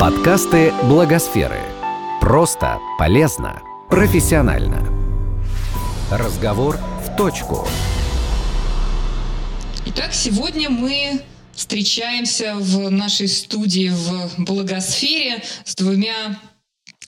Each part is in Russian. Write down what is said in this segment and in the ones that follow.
Подкасты Благосферы. Просто, полезно, профессионально. Разговор в точку. Итак, сегодня мы встречаемся в нашей студии в Благосфере с двумя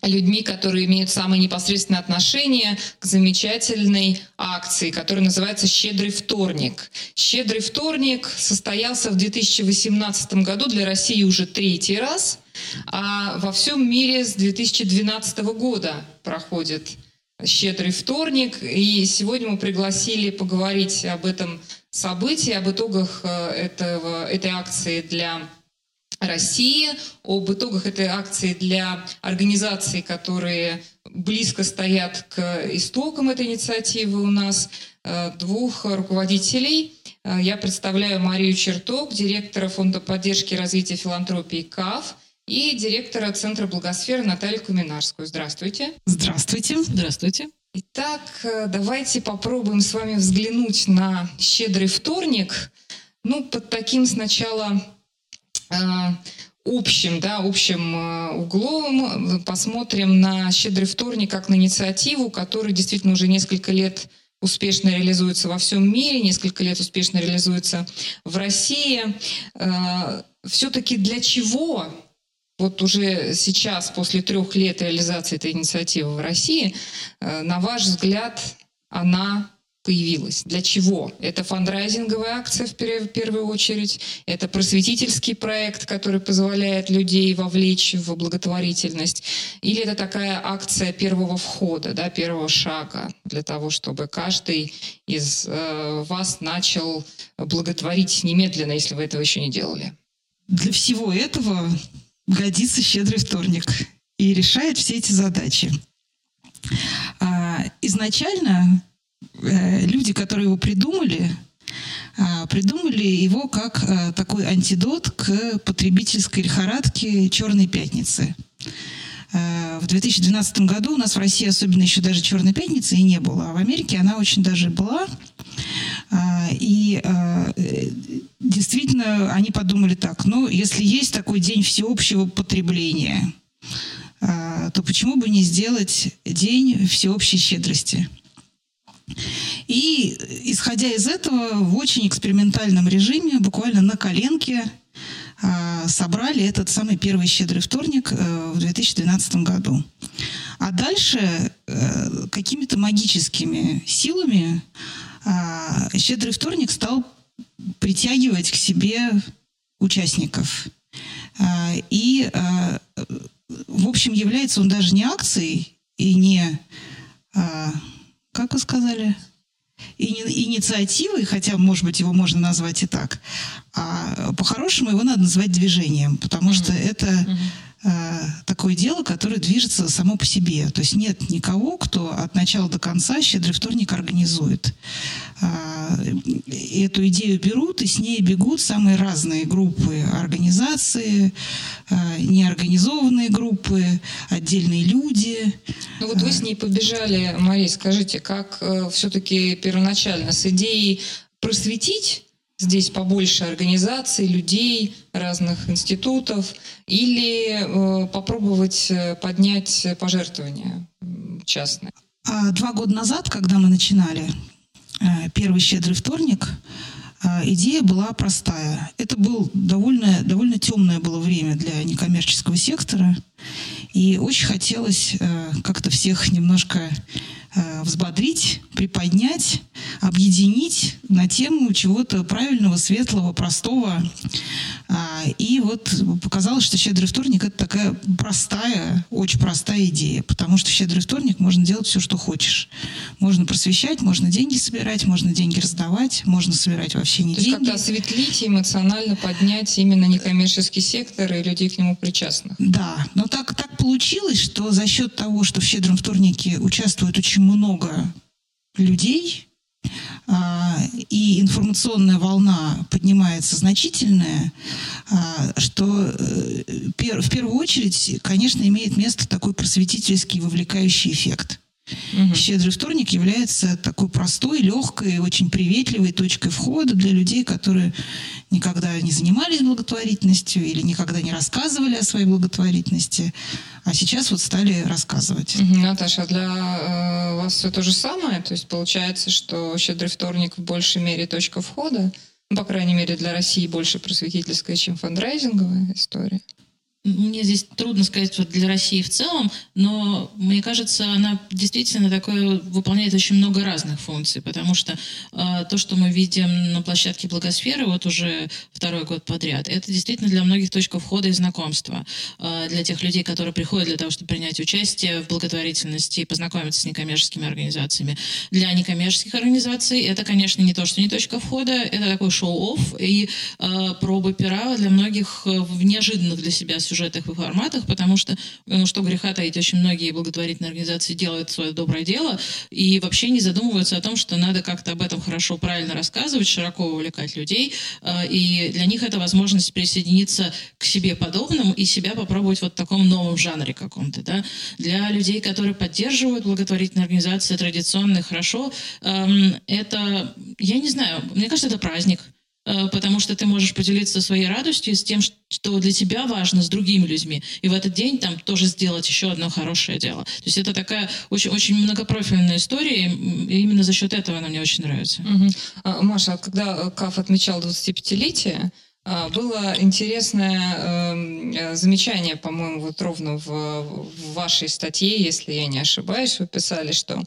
людьми, которые имеют самое непосредственное отношение к замечательной акции, которая называется «Щедрый вторник». «Щедрый вторник» состоялся в 2018 году для России уже третий раз, а во всем мире с 2012 года проходит «Щедрый вторник». И сегодня мы пригласили поговорить об этом событии, об итогах э, этого, этой акции для России, об итогах этой акции для организаций, которые близко стоят к истокам этой инициативы у нас, э, двух руководителей. Э, я представляю Марию Черток, директора Фонда поддержки и развития филантропии КАФ, и директора Центра Благосферы Наталью Куминарскую. Здравствуйте. Здравствуйте. Здравствуйте. Итак, э, давайте попробуем с вами взглянуть на «Щедрый вторник». Ну, под таким сначала Э, общим, да, общим э, углом посмотрим на «Щедрый вторник» как на инициативу, которая действительно уже несколько лет успешно реализуется во всем мире, несколько лет успешно реализуется в России. Э, Все-таки для чего вот уже сейчас, после трех лет реализации этой инициативы в России, на ваш взгляд, она появилась. Для чего? Это фандрайзинговая акция в первую очередь, это просветительский проект, который позволяет людей вовлечь в благотворительность, или это такая акция первого входа, да, первого шага для того, чтобы каждый из э, вас начал благотворить немедленно, если вы этого еще не делали. Для всего этого годится щедрый вторник и решает все эти задачи. А, изначально Э, люди, которые его придумали, а, придумали его как э, такой антидот к потребительской лихорадке «Черной пятницы». Э, в 2012 году у нас в России особенно еще даже «Черной пятницы» и не было, а в Америке она очень даже была. А, и действительно они подумали так, ну, если есть такой день всеобщего потребления, то почему бы не сделать день всеобщей щедрости – и, исходя из этого, в очень экспериментальном режиме, буквально на коленке, собрали этот самый первый щедрый вторник э, в 2012 году. А дальше э, какими-то магическими силами щедрый вторник стал притягивать к себе участников. А, и, в общем, является он даже не акцией и не как вы сказали, инициативой, хотя, может быть, его можно назвать и так, а по-хорошему его надо называть движением, потому mm-hmm. что это mm-hmm. Э, такое дело, которое движется само по себе. То есть нет никого, кто от начала до конца щедрый вторник организует. Э, эту идею берут и с ней бегут самые разные группы, организации, э, неорганизованные группы, отдельные люди. Ну вот вы с ней побежали, Мария, скажите, как э, все-таки первоначально с идеей просветить здесь побольше организаций, людей, разных институтов, или э, попробовать э, поднять пожертвования частные? А два года назад, когда мы начинали э, первый щедрый вторник, э, идея была простая. Это был довольно, довольно темное было время для некоммерческого сектора, и очень хотелось как-то всех немножко взбодрить, приподнять, объединить на тему чего-то правильного, светлого, простого. А, и вот показалось, что «Щедрый вторник» — это такая простая, очень простая идея, потому что в «Щедрый вторник» можно делать все, что хочешь. Можно просвещать, можно деньги собирать, можно деньги раздавать, можно собирать вообще не То деньги. То есть как-то осветлить и эмоционально поднять именно некоммерческий сектор и людей к нему причастных. Да, но так, так получилось, что за счет того, что в «Щедром вторнике» участвует очень очень много людей, а, и информационная волна поднимается значительная, а, что э, в первую очередь, конечно, имеет место такой просветительский вовлекающий эффект. Угу. Щедрый вторник является такой простой, легкой, очень приветливой точкой входа для людей, которые никогда не занимались благотворительностью или никогда не рассказывали о своей благотворительности, а сейчас вот стали рассказывать. Наташа, а для э, вас все то же самое? То есть получается, что «Щедрый вторник» в большей мере точка входа? Ну, по крайней мере, для России больше просветительская, чем фандрайзинговая история? Мне здесь трудно сказать вот для России в целом, но мне кажется, она действительно такое выполняет очень много разных функций, потому что э, то, что мы видим на площадке Благосферы вот уже второй год подряд, это действительно для многих точка входа и знакомства. Э, для тех людей, которые приходят для того, чтобы принять участие в благотворительности и познакомиться с некоммерческими организациями. Для некоммерческих организаций это, конечно, не то, что не точка входа, это такой шоу-офф и э, пробы пера для многих в неожиданных для себя сюжетах и форматах, потому что, ну что греха таить, очень многие благотворительные организации делают свое доброе дело и вообще не задумываются о том, что надо как-то об этом хорошо, правильно рассказывать, широко увлекать людей, э, и для них это возможность присоединиться к себе подобным и себя попробовать вот в таком новом жанре каком-то, да. Для людей, которые поддерживают благотворительные организации традиционные, хорошо, эм, это, я не знаю, мне кажется, это праздник. Э, потому что ты можешь поделиться своей радостью с тем, что для тебя важно, с другими людьми. И в этот день там тоже сделать еще одно хорошее дело. То есть это такая очень, очень многопрофильная история, и именно за счет этого она мне очень нравится. Угу. Маша, когда КАФ отмечал 25-летие, а, было интересное эм, э, замечание, по-моему, вот ровно в, в вашей статье, если я не ошибаюсь, вы писали, что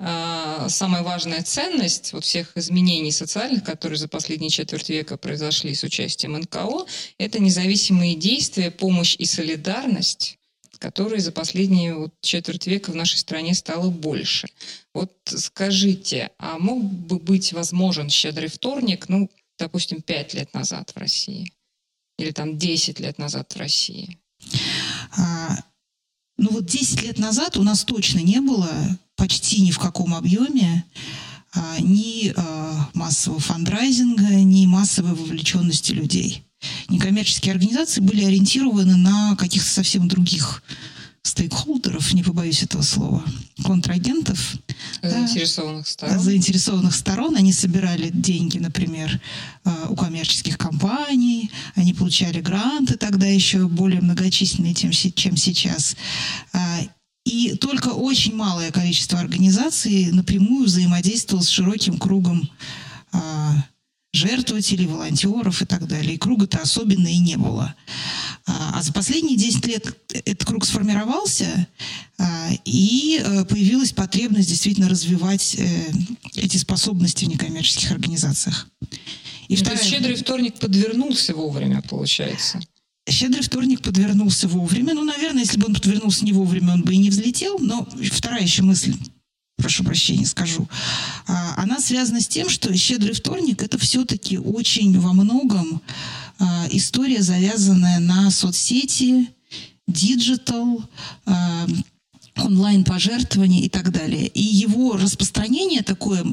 э, самая важная ценность вот всех изменений социальных, которые за последние четверть века произошли с участием НКО, это независимые действия, помощь и солидарность которые за последние вот четверть века в нашей стране стало больше. Вот скажите, а мог бы быть возможен щедрый вторник, ну, допустим, 5 лет назад в России? Или там 10 лет назад в России? А, ну вот 10 лет назад у нас точно не было почти ни в каком объеме а, ни а, массового фандрайзинга, ни массовой вовлеченности людей. Некоммерческие организации были ориентированы на каких-то совсем других стейкхолдеров, не побоюсь этого слова, контрагентов. Заинтересованных да, сторон. Заинтересованных сторон. Они собирали деньги, например, э, у коммерческих компаний, они получали гранты тогда еще более многочисленные, чем сейчас. А, и только очень малое количество организаций напрямую взаимодействовало с широким кругом а, жертвователей, волонтеров и так далее. И круга-то особенно и не было. А, а за последние 10 лет этот круг сформировался, а, и э, появилась потребность действительно развивать э, эти способности в некоммерческих организациях. И ну, вторая... То есть щедрый вторник подвернулся вовремя, получается? Щедрый вторник подвернулся вовремя. Ну, наверное, если бы он подвернулся не вовремя, он бы и не взлетел. Но вторая еще мысль прошу прощения, скажу, а, она связана с тем, что «Щедрый вторник» — это все-таки очень во многом а, история, завязанная на соцсети, digital, а, онлайн-пожертвования и так далее. И его распространение такое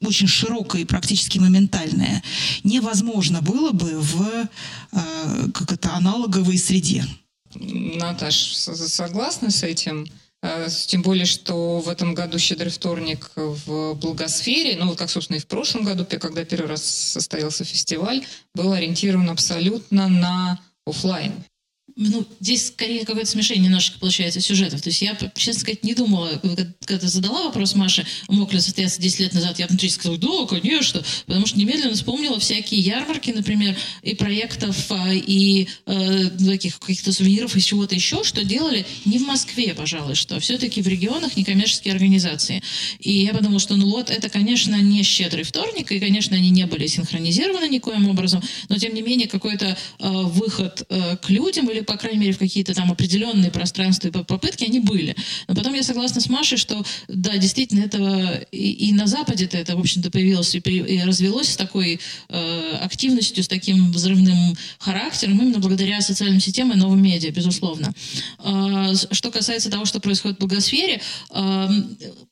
очень широкое и практически моментальное невозможно было бы в как это, аналоговой среде. Наташ, согласна с этим? Э, тем более, что в этом году «Щедрый вторник» в Благосфере, ну, как, собственно, и в прошлом году, когда первый раз состоялся фестиваль, был ориентирован абсолютно на офлайн ну, здесь скорее какое-то смешение немножечко получается сюжетов. То есть я, честно сказать, не думала, когда задала вопрос Маше, мог ли состояться 10 лет назад, я внутри сказала, да, конечно, потому что немедленно вспомнила всякие ярмарки, например, и проектов, а, и э, таких каких-то сувениров, и чего-то еще, что делали не в Москве, пожалуй, что все-таки в регионах некоммерческие организации. И я подумала, что ну вот, это, конечно, не щедрый вторник, и, конечно, они не были синхронизированы никоим образом, но, тем не менее, какой-то э, выход э, к людям или по крайней мере, в какие-то там определенные пространства и попытки, они были. Но потом я согласна с Машей, что, да, действительно, этого и, и на Западе-то это, в общем-то, появилось и, и развелось с такой э, активностью, с таким взрывным характером, именно благодаря социальным сетям и новым медиа, безусловно. Э, что касается того, что происходит в благосфере, э,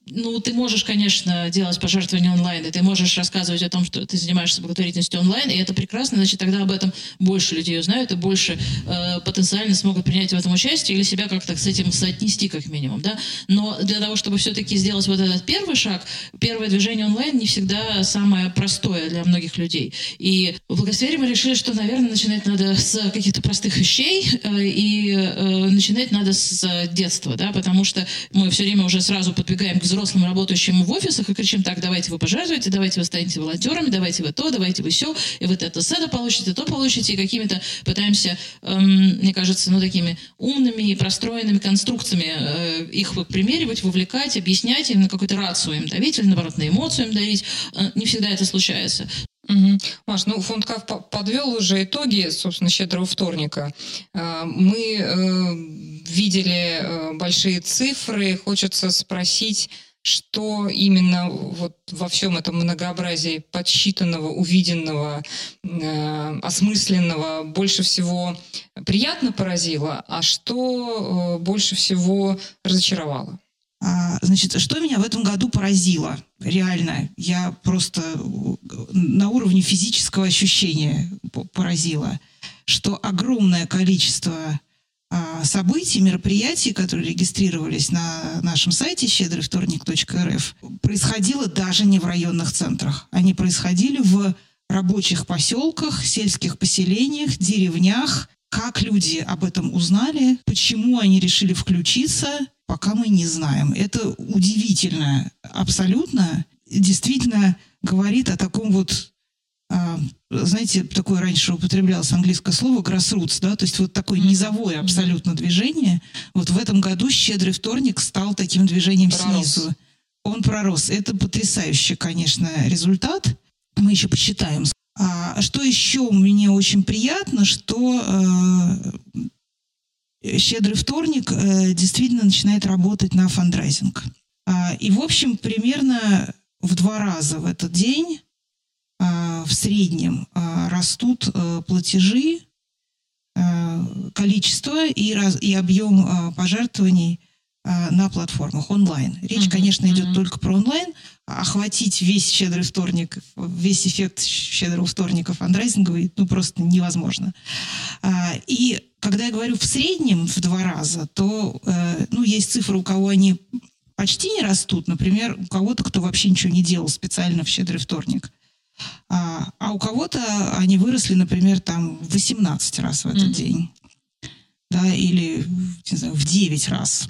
ну, ты можешь, конечно, делать пожертвования онлайн, и ты можешь рассказывать о том, что ты занимаешься благотворительностью онлайн, и это прекрасно, значит, тогда об этом больше людей узнают, и больше э, потенциально потенциально смогут принять в этом участие или себя как-то с этим соотнести как минимум, да. Но для того, чтобы все-таки сделать вот этот первый шаг, первое движение онлайн не всегда самое простое для многих людей. И в Благосфере мы решили, что, наверное, начинать надо с каких-то простых вещей, э, и э, начинать надо с детства, да, потому что мы все время уже сразу подбегаем к взрослым работающим в офисах и кричим, так, давайте вы пожертвуете, давайте вы станете волонтерами, давайте вы то, давайте вы все, и вот это с это получите, то получите, и какими-то пытаемся, эм, мне кажется, ну, такими умными и простроенными конструкциями э, их примеривать, вовлекать, объяснять им на какой-то рацию им давить или, наоборот, на эмоцию им давить. Э, не всегда это случается. Угу. Маш, ну фонд КАФ подвел уже итоги, собственно, щедрого вторника. Э, мы э, видели э, большие цифры. Хочется спросить, что именно вот во всем этом многообразии подсчитанного, увиденного, э, осмысленного больше всего приятно поразило, а что э, больше всего разочаровало? А, значит, что меня в этом году поразило? Реально, я просто на уровне физического ощущения поразила, что огромное количество событий, мероприятий, которые регистрировались на нашем сайте щедрыйвторник.рф, происходило даже не в районных центрах. Они происходили в рабочих поселках, сельских поселениях, деревнях. Как люди об этом узнали, почему они решили включиться, пока мы не знаем. Это удивительно абсолютно. Действительно говорит о таком вот а, знаете, такое раньше употреблялось английское слово grassroots, да, то есть вот такое низовое абсолютно движение. Вот в этом году «Щедрый вторник» стал таким движением пророс. снизу. Он пророс. Это потрясающий, конечно, результат. Мы еще посчитаем. А что еще мне очень приятно, что э, «Щедрый вторник» э, действительно начинает работать на фандрайзинг. А, и, в общем, примерно в два раза в этот день в среднем а, растут э, платежи, э, количество и, раз, и объем а, пожертвований а, на платформах онлайн. Речь, uh-huh, конечно, идет uh-huh. только про онлайн. Охватить весь щедрый вторник, весь эффект щедрого вторника фандрайзинговый, ну, просто невозможно. И когда я говорю в среднем в два раза, то, э, ну, есть цифры, у кого они почти не растут. Например, у кого-то, кто вообще ничего не делал специально в щедрый вторник – а, а у кого-то они выросли, например, там в 18 раз в этот mm-hmm. день. Да, или, не знаю, в 9 раз.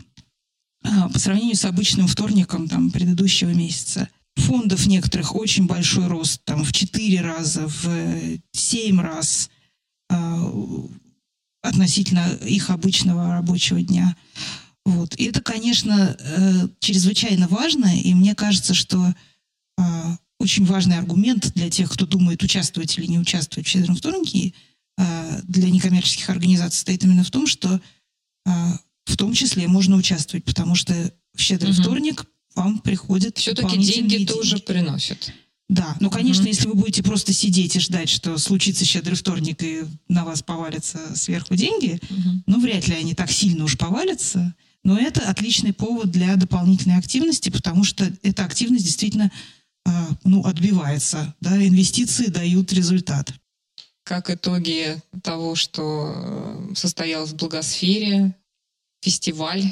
А, по сравнению с обычным вторником там, предыдущего месяца. Фондов некоторых очень большой рост, там в 4 раза, в 7 раз а, относительно их обычного рабочего дня. Вот. И это, конечно, э, чрезвычайно важно, и мне кажется, что а, очень важный аргумент для тех, кто думает, участвовать или не участвовать в «Щедром вторнике», а, для некоммерческих организаций стоит именно в том, что а, в том числе можно участвовать, потому что в «Щедрый угу. вторник» вам приходят Все-таки деньги, деньги тоже приносят. Да, ну, конечно, угу. если вы будете просто сидеть и ждать, что случится щедрый вторник и на вас повалятся сверху деньги, угу. ну, вряд ли они так сильно уж повалятся. Но это отличный повод для дополнительной активности, потому что эта активность действительно ну, отбивается. Да? Инвестиции дают результат. Как итоги того, что э, состоялось в Благосфере, фестиваль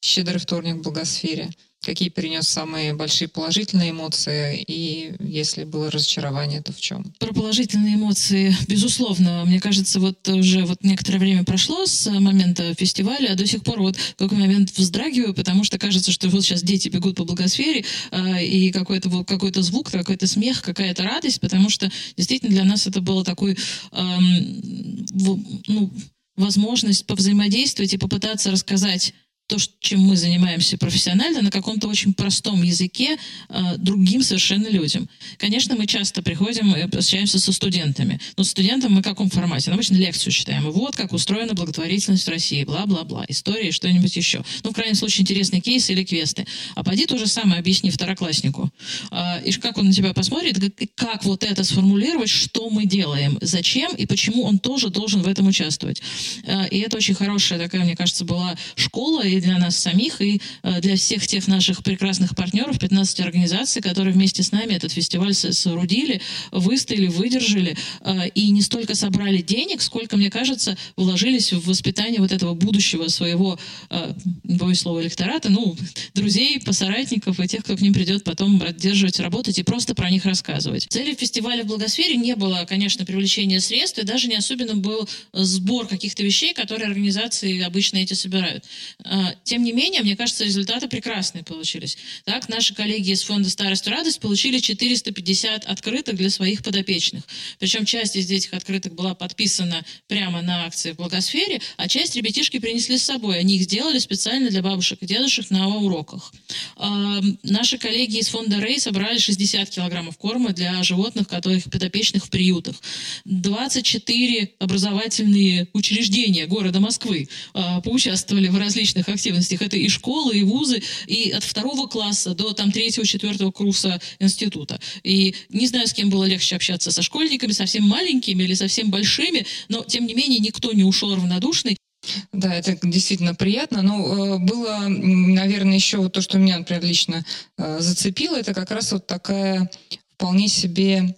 «Щедрый вторник в Благосфере», Какие принес самые большие положительные эмоции, и если было разочарование, то в чем? Про положительные эмоции, безусловно. Мне кажется, вот уже вот некоторое время прошло с момента фестиваля, а до сих пор вот в какой момент вздрагиваю, потому что кажется, что вот сейчас дети бегут по благосфере, э, и какой-то вот какой-то звук, какой-то смех, какая-то радость, потому что действительно для нас это было такой, ну, возможность повзаимодействовать и попытаться рассказать то, чем мы занимаемся профессионально, на каком-то очень простом языке э, другим совершенно людям. Конечно, мы часто приходим и общаемся со студентами. Но студентам мы в каком формате? Ну, обычно лекцию читаем. Вот как устроена благотворительность в России, бла-бла-бла, история что-нибудь еще. Ну, в крайнем случае, интересные кейсы или квесты. А поди то же самое объясни второкласснику. Э, и как он на тебя посмотрит, как, как вот это сформулировать, что мы делаем, зачем и почему он тоже должен в этом участвовать. Э, и это очень хорошая такая, мне кажется, была школа и для нас самих и э, для всех тех наших прекрасных партнеров, 15 организаций, которые вместе с нами этот фестиваль соорудили, выстояли, выдержали э, и не столько собрали денег, сколько, мне кажется, вложились в воспитание вот этого будущего своего, боюсь слова, электората, ну, друзей, посоратников и тех, кто к ним придет потом поддерживать, работать и просто про них рассказывать. Целью фестиваля в Благосфере не было, конечно, привлечения средств, и даже не особенно был сбор каких-то вещей, которые организации обычно эти собирают. А, тем не менее, мне кажется, результаты прекрасные получились. Так, наши коллеги из фонда «Старость и радость» получили 450 открыток для своих подопечных. Причем часть из этих открыток была подписана прямо на акции в Благосфере, а часть ребятишки принесли с собой. Они их сделали специально для бабушек и дедушек на уроках. А, наши коллеги из фонда «Рей» собрали 60 килограммов корма для животных, которых подопечных в приютах. 24 образовательные учреждения города Москвы э, поучаствовали в различных активностях. Это и школы, и вузы, и от второго класса до там третьего, четвертого курса института. И не знаю, с кем было легче общаться, со школьниками, совсем маленькими или совсем большими, но тем не менее никто не ушел равнодушный. Да, это действительно приятно. Но э, было, наверное, еще вот то, что меня, например, лично э, зацепило, это как раз вот такая вполне себе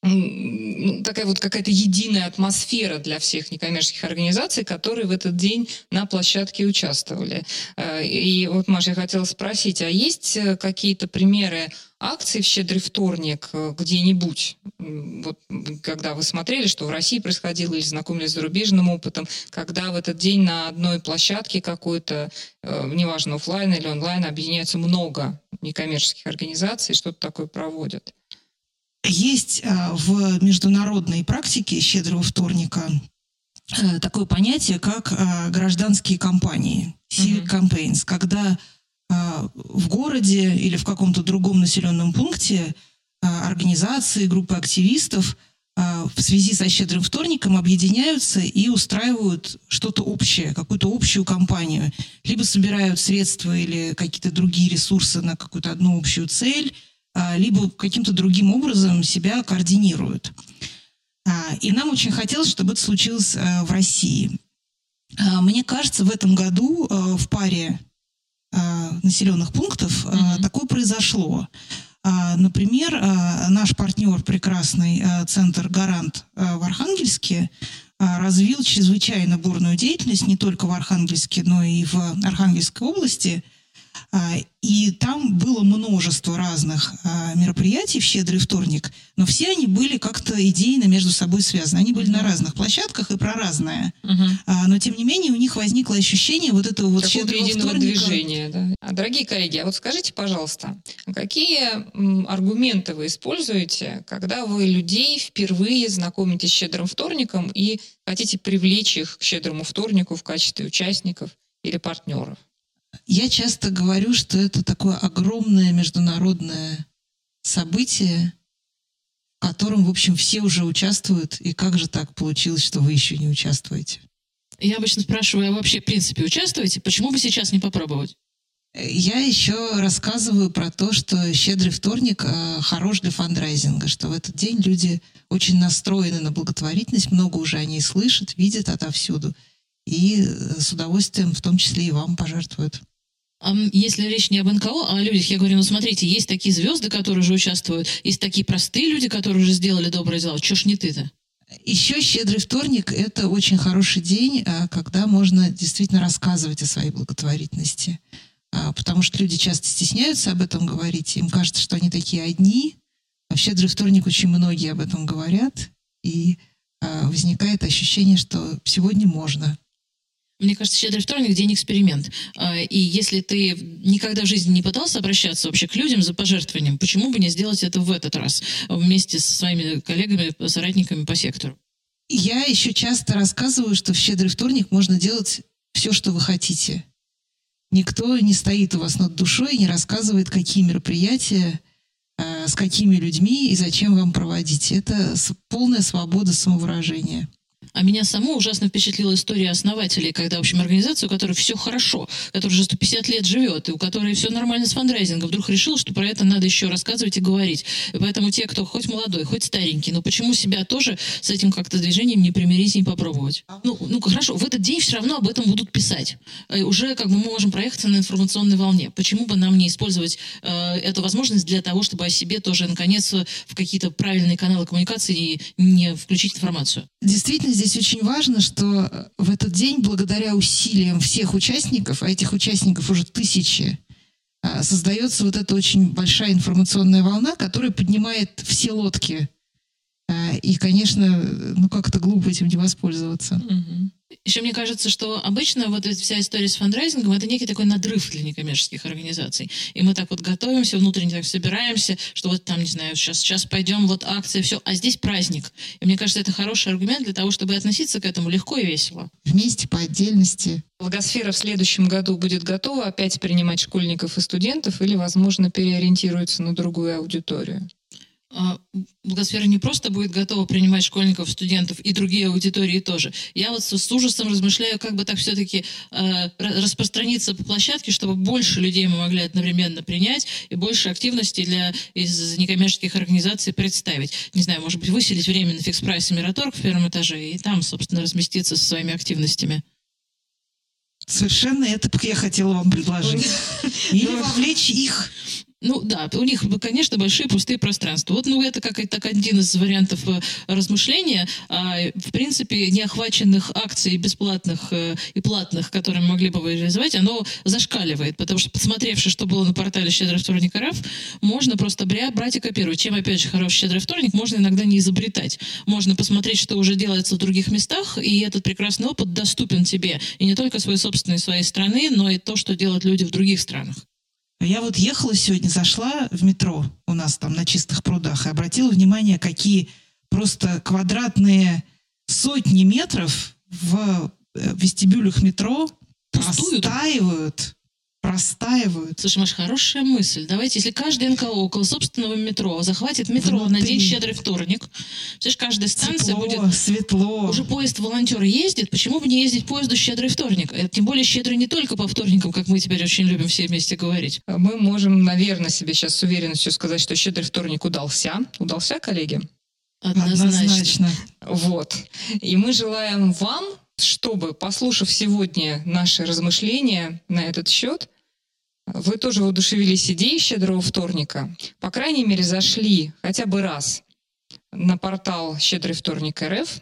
такая вот какая-то единая атмосфера для всех некоммерческих организаций, которые в этот день на площадке участвовали. Э, и вот, Маша, я хотела спросить, а есть э, какие-то примеры акций в «Щедрый вторник» э, где-нибудь? Вот когда вы смотрели, что в России происходило, или знакомились с зарубежным опытом, когда в этот день на одной площадке какой-то, неважно, офлайн или онлайн, объединяются много некоммерческих организаций, что-то такое проводят? Есть а, в международной практике щедрого вторника а, такое понятие, как а, гражданские кампании, civic campaigns, когда в городе или в каком-то другом населенном пункте организации, группы активистов в связи со щедрым вторником объединяются и устраивают что-то общее, какую-то общую кампанию. Либо собирают средства или какие-то другие ресурсы на какую-то одну общую цель, а, либо каким-то другим образом себя координируют. А, и нам очень хотелось, чтобы это случилось а, в России. Мне кажется, в этом году в паре населенных пунктов mm-hmm. такое произошло. Например, наш партнер прекрасный центр «Гарант» в Архангельске развил чрезвычайно бурную деятельность не только в Архангельске, но и в Архангельской области – а, и там было множество разных а, мероприятий в «Щедрый вторник», но все они были как-то идейно между собой связаны. Они были на разных площадках и про разное. Uh-huh. Но, тем не менее, у них возникло ощущение вот этого вот «Щедрого единого вторника». движения. Да. Дорогие коллеги, а вот скажите, пожалуйста, какие аргументы вы используете, когда вы людей впервые знакомите с «Щедрым вторником» и хотите привлечь их к «Щедрому вторнику» в качестве участников или партнеров? Я часто говорю, что это такое огромное международное событие, в котором, в общем, все уже участвуют. И как же так получилось, что вы еще не участвуете? Я обычно спрашиваю, а вообще, в принципе, участвуете? Почему бы сейчас не попробовать? Я еще рассказываю про то, что щедрый вторник э, хорош для фандрайзинга, что в этот день люди очень настроены на благотворительность, много уже о ней слышат, видят отовсюду и э, с удовольствием в том числе и вам пожертвуют. Если речь не об НКО, а о людях, я говорю, ну смотрите, есть такие звезды, которые уже участвуют, есть такие простые люди, которые уже сделали доброе дело. Чего ж не ты-то? Еще щедрый вторник – это очень хороший день, а, когда можно действительно рассказывать о своей благотворительности. А, потому что люди часто стесняются об этом говорить, им кажется, что они такие одни. А в щедрый вторник очень многие об этом говорят, и возникает ощущение, что сегодня можно. Мне кажется, щедрый вторник – день эксперимент. А, и если ты никогда в жизни не пытался обращаться вообще к людям за пожертвованием, почему бы не сделать это в этот раз вместе со своими коллегами, соратниками по сектору? Я еще часто рассказываю, что в щедрый вторник можно делать все, что вы хотите. Никто не стоит у вас над душой не рассказывает, какие мероприятия, а, с какими людьми и зачем вам проводить. Это полная свобода самовыражения. А меня саму ужасно впечатлила история основателей, когда, в общем, организация, у которой все хорошо, которая уже 150 лет живет, и у которой все нормально с фандрайзингом, вдруг решил, что про это надо еще рассказывать и говорить. И поэтому те, кто хоть молодой, хоть старенький, но почему себя тоже с этим как-то движением не примирить и не попробовать? Ну, ну хорошо, в этот день все равно об этом будут писать. И уже как бы мы можем проехаться на информационной волне. Почему бы нам не использовать э, эту возможность для того, чтобы о себе тоже, наконец, в какие-то правильные каналы коммуникации не включить информацию? Действительно, здесь очень важно, что в этот день, благодаря усилиям всех участников, а этих участников уже тысячи, а, создается вот эта очень большая информационная волна, которая поднимает все лодки. А, и, конечно, ну как-то глупо этим не воспользоваться. Угу. Еще мне кажется, что обычно вот эта вся история с фандрайзингом это некий такой надрыв для некоммерческих организаций. И мы так вот готовимся, внутренне так собираемся, что вот там, не знаю, сейчас, сейчас пойдем, вот акция, все, а здесь праздник. И мне кажется, это хороший аргумент для того, чтобы относиться к этому легко и весело. Вместе, по отдельности. Благосфера в следующем году будет готова опять принимать школьников и студентов или, возможно, переориентируется на другую аудиторию? А, Благосфера не просто будет готова принимать школьников, студентов и другие аудитории тоже. Я вот с, ужасом размышляю, как бы так все-таки э, распространиться по площадке, чтобы больше людей мы могли одновременно принять и больше активности для из некоммерческих организаций представить. Не знаю, может быть, выселить временно Fix Price Мираторг в первом этаже и там, собственно, разместиться со своими активностями. Совершенно это я хотела вам предложить. Или вовлечь их ну да, у них, конечно, большие пустые пространства. Вот, ну, это как так один из вариантов э, размышления. А, в принципе, неохваченных акций бесплатных э, и платных, которые могли бы реализовать, оно зашкаливает. Потому что, посмотревши, что было на портале «Щедрый вторник РФ», можно просто брать и копировать. Чем, опять же, хороший «Щедрый вторник» можно иногда не изобретать. Можно посмотреть, что уже делается в других местах, и этот прекрасный опыт доступен тебе. И не только своей собственной своей страны, но и то, что делают люди в других странах. Я вот ехала сегодня, зашла в метро у нас там на чистых прудах и обратила внимание, какие просто квадратные сотни метров в э, вестибюлях метро Пустуют. простаивают простаивают. Слушай, Маш, хорошая мысль. Давайте, если каждый НКО около собственного метро захватит метро Внутри. на день щедрый вторник, знаешь, каждая станция Тепло, будет... светло. Уже поезд волонтер ездит, почему бы не ездить поезду щедрый вторник? Тем более щедрый не только по вторникам, как мы теперь очень любим все вместе говорить. Мы можем, наверное, себе сейчас с уверенностью сказать, что щедрый вторник удался. Удался, коллеги? Однозначно. Однозначно. Вот. И мы желаем вам чтобы, послушав сегодня наши размышления на этот счет, вы тоже воодушевились идеей «Щедрого вторника». По крайней мере, зашли хотя бы раз на портал «Щедрый вторник РФ»,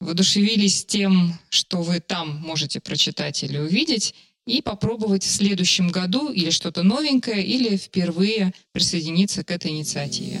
воодушевились тем, что вы там можете прочитать или увидеть, и попробовать в следующем году или что-то новенькое, или впервые присоединиться к этой инициативе.